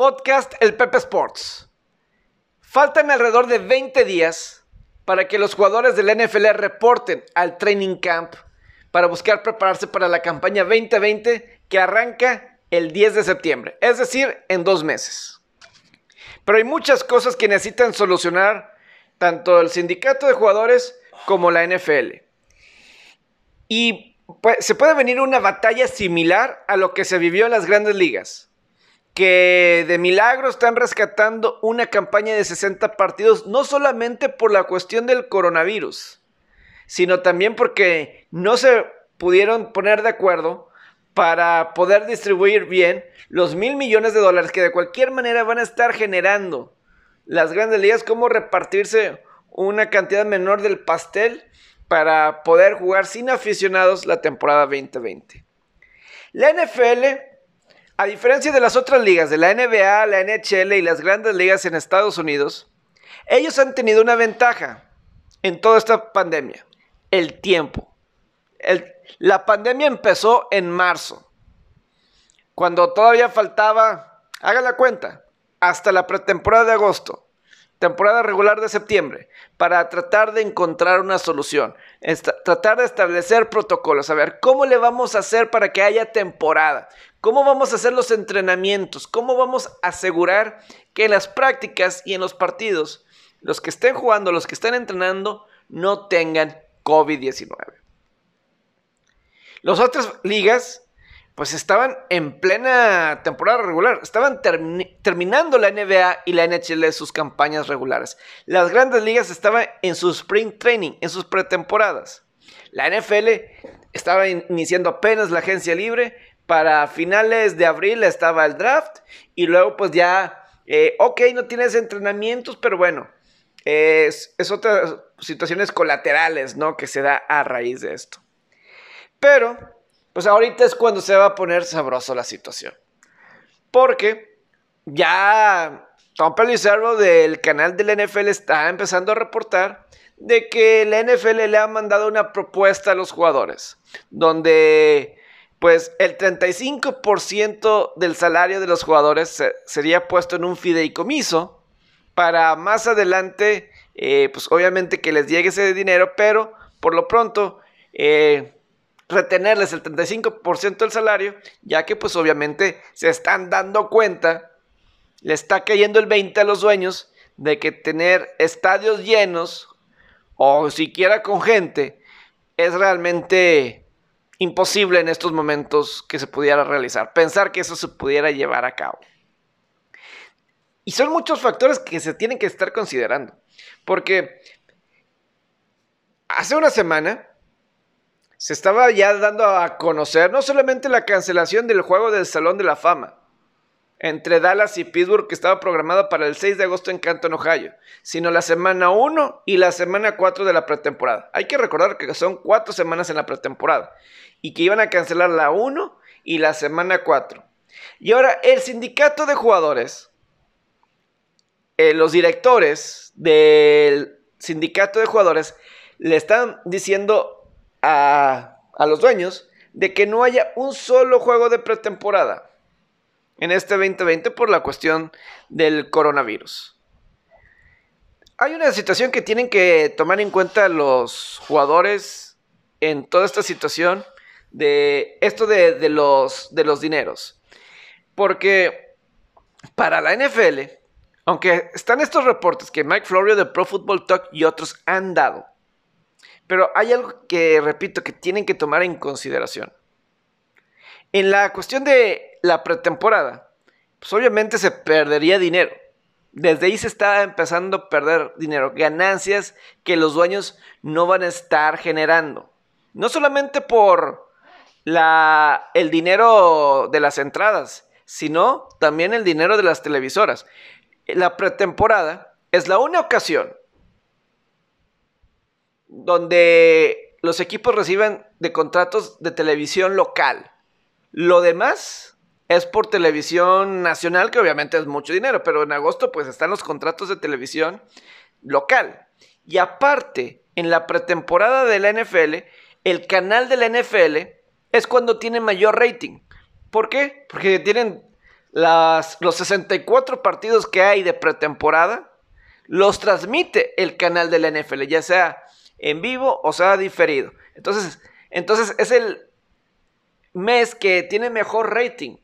Podcast El Pepe Sports. Faltan alrededor de 20 días para que los jugadores del NFL reporten al training camp para buscar prepararse para la campaña 2020 que arranca el 10 de septiembre, es decir, en dos meses. Pero hay muchas cosas que necesitan solucionar tanto el sindicato de jugadores como la NFL. Y pues, se puede venir una batalla similar a lo que se vivió en las grandes ligas que de milagro están rescatando una campaña de 60 partidos, no solamente por la cuestión del coronavirus, sino también porque no se pudieron poner de acuerdo para poder distribuir bien los mil millones de dólares que de cualquier manera van a estar generando las grandes ligas, cómo repartirse una cantidad menor del pastel para poder jugar sin aficionados la temporada 2020. La NFL a diferencia de las otras ligas, de la NBA, la NHL y las grandes ligas en Estados Unidos, ellos han tenido una ventaja en toda esta pandemia, el tiempo. la pandemia empezó en marzo, cuando todavía faltaba, haga la cuenta, hasta la pretemporada de agosto temporada regular de septiembre para tratar de encontrar una solución, tratar de establecer protocolos, a ver cómo le vamos a hacer para que haya temporada, cómo vamos a hacer los entrenamientos, cómo vamos a asegurar que en las prácticas y en los partidos los que estén jugando, los que estén entrenando, no tengan COVID-19. Las otras ligas pues estaban en plena temporada regular, estaban terminando la NBA y la NHL sus campañas regulares. Las grandes ligas estaban en su spring training, en sus pretemporadas. La NFL estaba iniciando apenas la agencia libre, para finales de abril estaba el draft y luego pues ya, eh, ok, no tienes entrenamientos, pero bueno, es, es otras situaciones colaterales, ¿no? Que se da a raíz de esto. Pero pues ahorita es cuando se va a poner sabroso la situación. Porque ya Tom Pelissero del canal del NFL está empezando a reportar de que el NFL le ha mandado una propuesta a los jugadores, donde pues el 35% del salario de los jugadores sería puesto en un fideicomiso para más adelante, eh, pues obviamente que les llegue ese dinero, pero por lo pronto eh, retenerles el 35% del salario, ya que pues obviamente se están dando cuenta, le está cayendo el 20 a los dueños de que tener estadios llenos o siquiera con gente es realmente imposible en estos momentos que se pudiera realizar, pensar que eso se pudiera llevar a cabo. Y son muchos factores que se tienen que estar considerando, porque hace una semana se estaba ya dando a conocer no solamente la cancelación del juego del Salón de la Fama entre Dallas y Pittsburgh que estaba programada para el 6 de agosto en Canton, Ohio, sino la semana 1 y la semana 4 de la pretemporada. Hay que recordar que son cuatro semanas en la pretemporada y que iban a cancelar la 1 y la semana 4. Y ahora el sindicato de jugadores, eh, los directores del sindicato de jugadores, le están diciendo a, los dueños de que no haya un solo juego de pretemporada en este 2020 por la cuestión del coronavirus. Hay una situación que tienen que tomar en cuenta los jugadores en toda esta situación de esto de, los, de los dineros. Porque para la NFL, aunque están estos reportes que Mike Florio de Pro Football Talk y otros han dado, pero hay algo que, repito, que tienen que tomar en consideración. En la cuestión de la pretemporada, pues obviamente se perdería dinero. Desde ahí se está empezando a perder dinero, ganancias que los dueños no van a estar generando. No solamente por la, el dinero de las entradas, sino también el dinero de las televisoras. La pretemporada es la única ocasión donde los equipos reciben de contratos de televisión local. Lo demás es por televisión nacional, que obviamente es mucho dinero, pero en agosto pues están los contratos de televisión local. Y aparte, en la pretemporada de la NFL, el canal de la NFL es cuando tiene mayor rating. ¿Por qué? Porque tienen las, los 64 partidos que hay de pretemporada los transmite el canal de la NFL, ya sea en vivo o sea diferido. Entonces, entonces es el mes que tiene mejor rating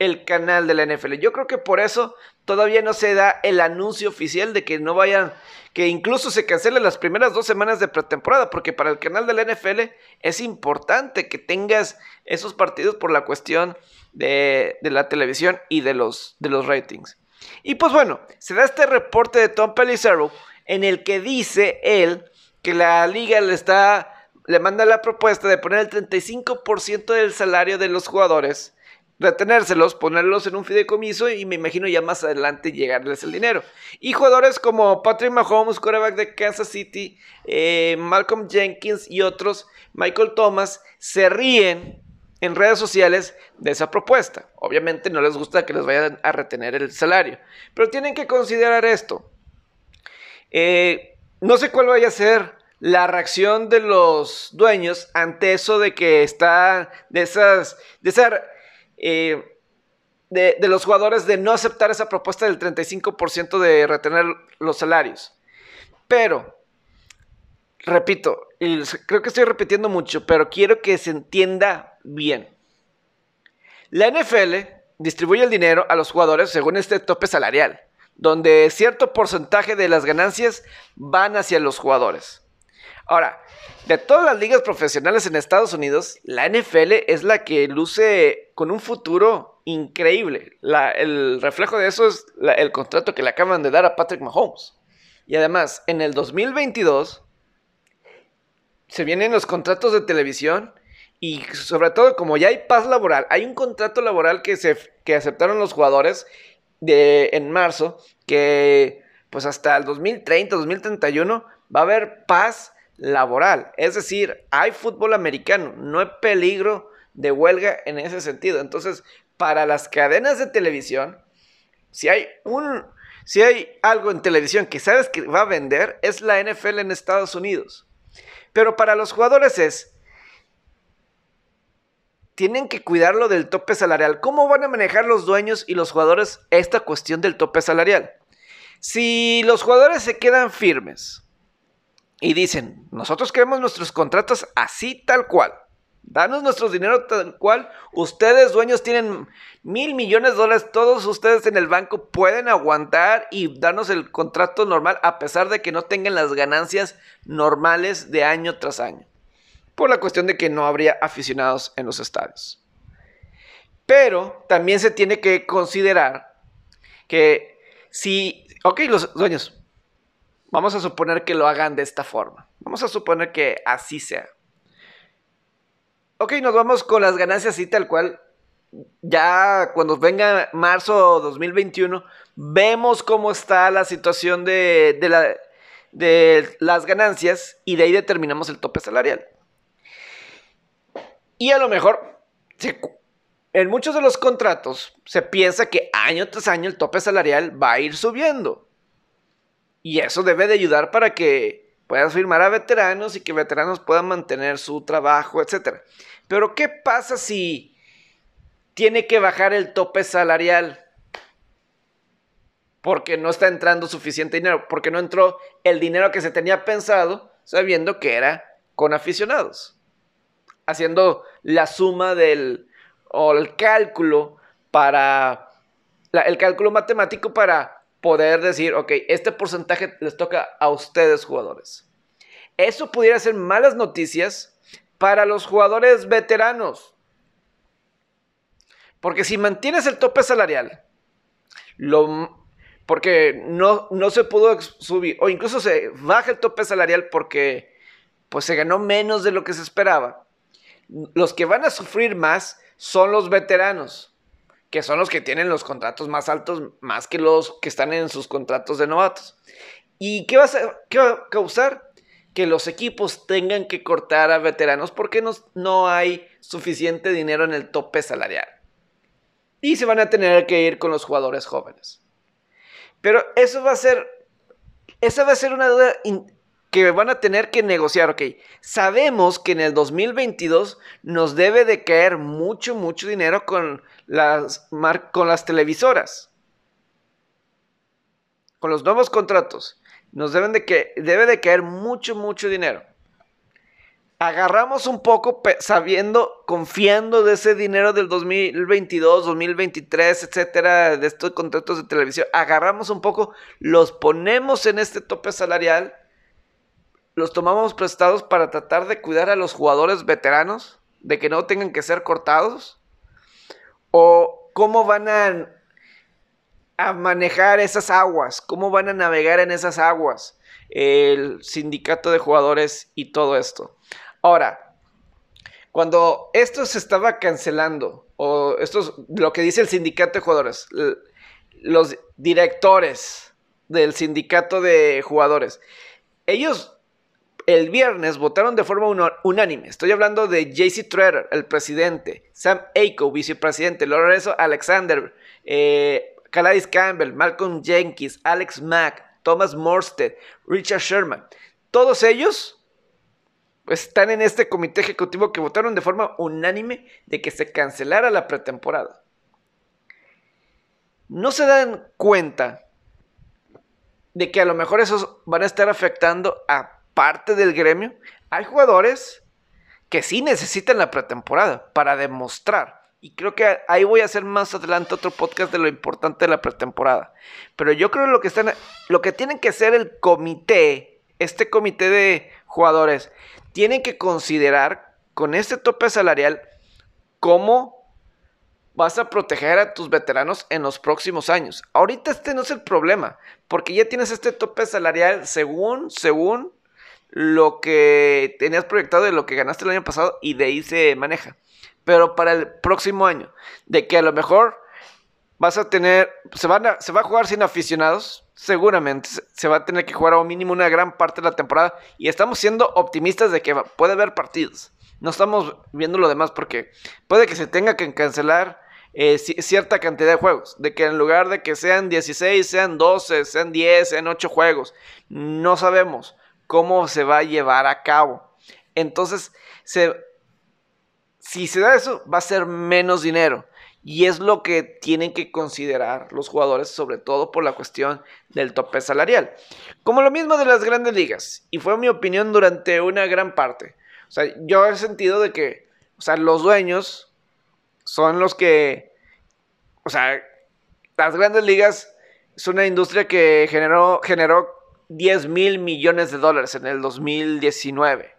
el canal de la NFL. Yo creo que por eso todavía no se da el anuncio oficial de que no vayan, que incluso se cancelen las primeras dos semanas de pretemporada, porque para el canal de la NFL es importante que tengas esos partidos por la cuestión de, la televisión y de los, de los ratings. Y pues bueno, se da este reporte de Tom Pelissero en el que dice él que la liga le está le manda la propuesta de poner el 35% del salario de los jugadores retenérselos, ponerlos en un fideicomiso y me imagino ya más adelante llegarles el dinero. Y jugadores como Patrick Mahomes, quarterback de Kansas City, eh, Malcolm Jenkins y otros, Michael Thomas, se ríen en redes sociales de esa propuesta. Obviamente no les gusta que les vayan a retener el salario, pero tienen que considerar esto. Eh, no sé cuál vaya a ser la reacción de los dueños ante eso de que está de esas de esa eh, de, los jugadores de no aceptar esa propuesta del 35% de retener los salarios. Pero, repito, y creo que estoy repitiendo mucho, pero quiero que se entienda bien. La NFL distribuye el dinero a los jugadores según este tope salarial, donde cierto porcentaje de las ganancias van hacia los jugadores. Ahora, de todas las ligas profesionales en Estados Unidos, la NFL es la que luce con un futuro increíble. el reflejo de eso es el contrato que le acaban de dar a Patrick Mahomes. Y además, en el 2022 se vienen los contratos de televisión y sobre todo como ya hay paz laboral, hay un contrato laboral que, se, que aceptaron los jugadores de, en marzo que pues hasta el 2030, 2031 va a haber paz laboral. Es decir, hay fútbol americano, no hay peligro de huelga en ese sentido. Entonces, para las cadenas de televisión, si hay un si hay algo en televisión que sabes que va a vender, es la NFL en Estados Unidos. Pero para los jugadores es tienen que cuidarlo del tope salarial. ¿Cómo van a manejar los dueños y los jugadores esta cuestión del tope salarial? Si los jugadores se quedan firmes y dicen, nosotros queremos nuestros contratos así tal cual. Danos nuestro dinero tal cual. Ustedes, dueños, tienen mil millones de dólares. Todos ustedes en el banco pueden aguantar y darnos el contrato normal a pesar de que no tengan las ganancias normales de año tras año. Por la cuestión de que no habría aficionados en los estadios. Pero también se tiene que considerar que si, ok, los dueños, Vamos a suponer que lo hagan de esta forma. Vamos a suponer que así sea. Ok, nos vamos con las ganancias y tal cual. Ya cuando venga marzo 2021, vemos cómo está la situación de, de las ganancias y de ahí determinamos el tope salarial. Y a lo mejor, en muchos de los contratos se piensa que año tras año el tope salarial va a ir subiendo. Y eso debe de ayudar para que puedas firmar a veteranos y que veteranos puedan mantener su trabajo, etc. Pero ¿qué pasa si tiene que bajar el tope salarial? Porque no está entrando suficiente dinero, porque no entró el dinero que se tenía pensado, sabiendo que era con aficionados. Haciendo la suma del, o el cálculo para, el cálculo matemático para poder decir, ok, este porcentaje les toca a ustedes jugadores. Eso pudiera ser malas noticias para los jugadores veteranos. Porque si mantienes el tope salarial, lo, porque no, no se pudo subir, o incluso se baja el tope salarial porque pues, se ganó menos de lo que se esperaba, los que van a sufrir más son los veteranos que son los que tienen los contratos más altos, más que los que están en sus contratos de novatos. ¿Y qué va a, causar? Que los equipos tengan que cortar a veteranos porque no, hay suficiente dinero en el tope salarial. Y se van a tener que ir con los jugadores jóvenes. Pero eso va a ser, esa va a ser una duda que van a tener que negociar, ok, sabemos que en el 2022 nos debe de caer mucho, mucho dinero con las, con las televisoras, con los nuevos contratos. Nos deben de que debe de caer mucho, mucho dinero. Agarramos un poco sabiendo, confiando de ese dinero del 2022, 2023, etcétera, de estos contratos de televisión. Agarramos un poco, los ponemos en este tope salarial los tomamos prestados para tratar de cuidar a los jugadores veteranos, de que no tengan que ser cortados? ¿O cómo van a, a manejar esas aguas? ¿Cómo van a navegar en esas aguas? El sindicato de jugadores y todo esto. Ahora, cuando esto se estaba cancelando, o esto es lo que dice el sindicato de jugadores, los directores del sindicato de jugadores, ellos el viernes votaron de forma unánime. Estoy hablando de JC Treader, el presidente, Sam Aiko, vicepresidente, Lorenzo Alexander, eh, Campbell, Malcolm Jenkins, Alex Mack, Thomas Morsted, Richard Sherman. Todos ellos están en este comité ejecutivo que votaron de forma unánime de que se cancelara la pretemporada. No se dan cuenta de que a lo mejor esos van a estar afectando a parte del gremio, hay jugadores que sí necesitan la pretemporada para demostrar. Y creo que ahí voy a hacer más adelante otro podcast de lo importante de la pretemporada. Pero yo creo lo que están, lo que tienen que hacer el comité, este comité de jugadores, tienen que considerar con este tope salarial cómo vas a proteger a tus veteranos en los próximos años. Ahorita este no es el problema, porque ya tienes este tope salarial según, según lo que tenías proyectado de lo que ganaste el año pasado y de ahí se maneja. Pero para el próximo año, de que a lo mejor vas a tener, se, van se va a jugar sin aficionados, seguramente se va a tener que jugar a un mínimo una gran parte de la temporada y estamos siendo optimistas de que puede haber partidos. No estamos viendo lo demás porque puede que se tenga que cancelar eh, cierta cantidad de juegos. De que en lugar de que sean 16, sean 12, sean 10, sean 8 juegos. No sabemos cómo se va a llevar a cabo. Entonces, si se da eso, va a ser menos dinero. Y es lo que tienen que considerar los jugadores, sobre todo por la cuestión del tope salarial. Como lo mismo de las grandes ligas. Y fue mi opinión durante una gran parte. O sea, yo he sentido de que, o sea, los dueños son los que, o sea, las grandes ligas es una industria que generó, generó 10 mil millones de dólares en el 2019.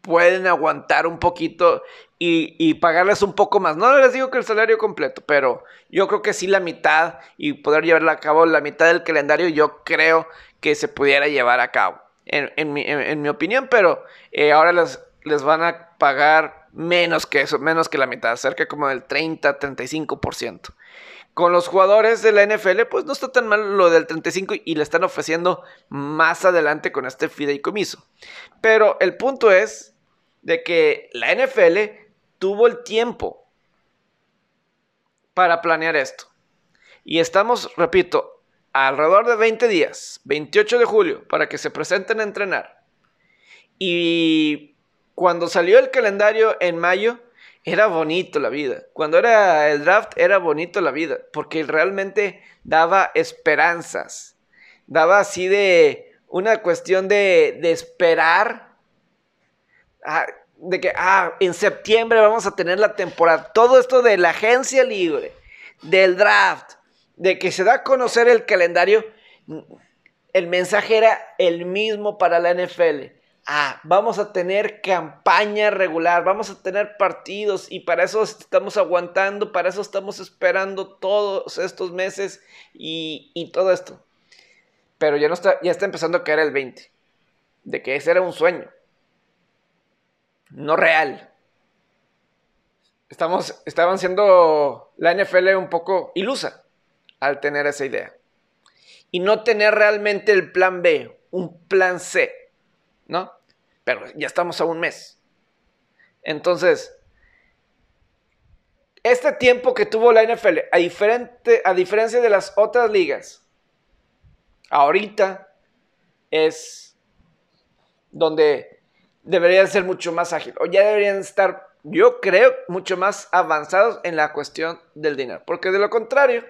Pueden aguantar un poquito y, pagarles un poco más. No les digo que el salario completo, pero yo creo que sí la mitad y poder llevarla a cabo la mitad del calendario, yo creo que se pudiera llevar a cabo. En, mi, opinión, pero eh, ahora les, les van a pagar menos que eso, menos que la mitad, cerca como del 30-35% con los jugadores de la NFL, pues no está tan mal lo del 35 y le están ofreciendo más adelante con este fideicomiso. Pero el punto es de que la NFL tuvo el tiempo para planear esto. Y estamos, repito, alrededor de 20 días, 28 de julio, para que se presenten a entrenar. Y cuando salió el calendario en mayo, era bonito la vida. Cuando era el draft era bonito la vida, porque realmente daba esperanzas. Daba así de una cuestión de, de esperar. Ah, de que, ah, en septiembre vamos a tener la temporada. Todo esto de la agencia libre, del draft, de que se da a conocer el calendario. El mensaje era el mismo para la NFL ah, vamos a tener campaña regular, vamos a tener partidos y para eso estamos aguantando, para eso estamos esperando todos estos meses y, todo esto. Pero ya, no está, ya está empezando a caer el 20, de que ese era un sueño, no real. Estamos, estaban siendo la NFL un poco ilusa al tener esa idea. Y no tener realmente el plan B, un plan C, ¿no? Pero ya estamos a un mes. Entonces, este tiempo que tuvo la NFL, a, diferente, a diferencia de las otras ligas, ahorita es donde deberían ser mucho más ágiles o ya deberían estar, yo creo, mucho más avanzados en la cuestión del dinero. Porque de lo contrario,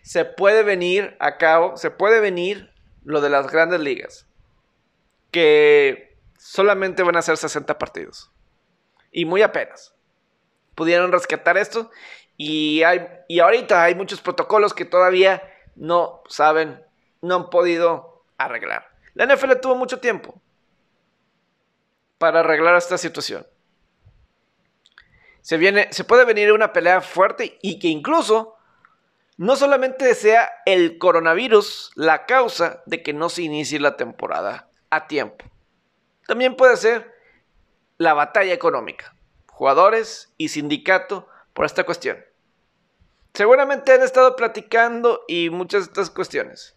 se puede venir a cabo, se puede venir lo de las grandes ligas, que solamente van a ser 60 partidos. Y muy apenas. Pudieron rescatar esto y, hay, y ahorita hay muchos protocolos que todavía no saben, no han podido arreglar. La NFL tuvo mucho tiempo para arreglar esta situación. Se, viene, se puede venir una pelea fuerte y que incluso no solamente sea el coronavirus la causa de que no se inicie la temporada a tiempo. También puede ser la batalla económica, jugadores y sindicato por esta cuestión. Seguramente han estado platicando y muchas de estas cuestiones,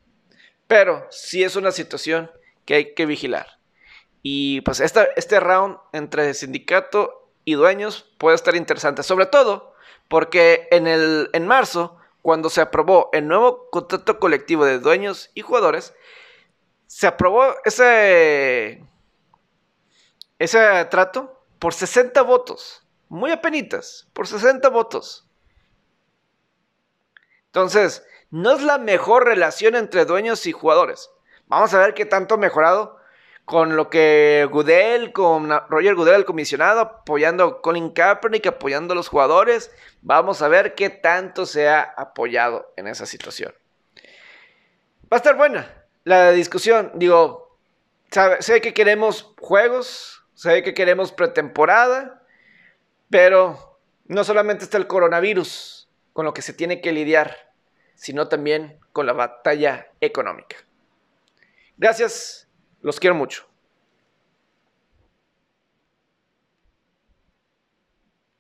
pero sí es una situación que hay que vigilar. Y pues este round entre sindicato y dueños puede estar interesante, sobre todo porque en, el, en marzo, cuando se aprobó el nuevo contrato colectivo de dueños y jugadores, se aprobó ese, ese trato por 60 votos, muy apenitas, por 60 votos. Entonces, no es la mejor relación entre dueños y jugadores. Vamos a ver qué tanto ha mejorado con lo que Goodell, con Roger Goodell, el comisionado, apoyando a Colin Kaepernick, apoyando a los jugadores. Vamos a ver qué tanto se ha apoyado en esa situación. Va a estar buena la discusión. Digo, sé que queremos juegos, sé que queremos pretemporada, pero no solamente está el coronavirus con lo que se tiene que lidiar, sino también con la batalla económica. Gracias los quiero mucho.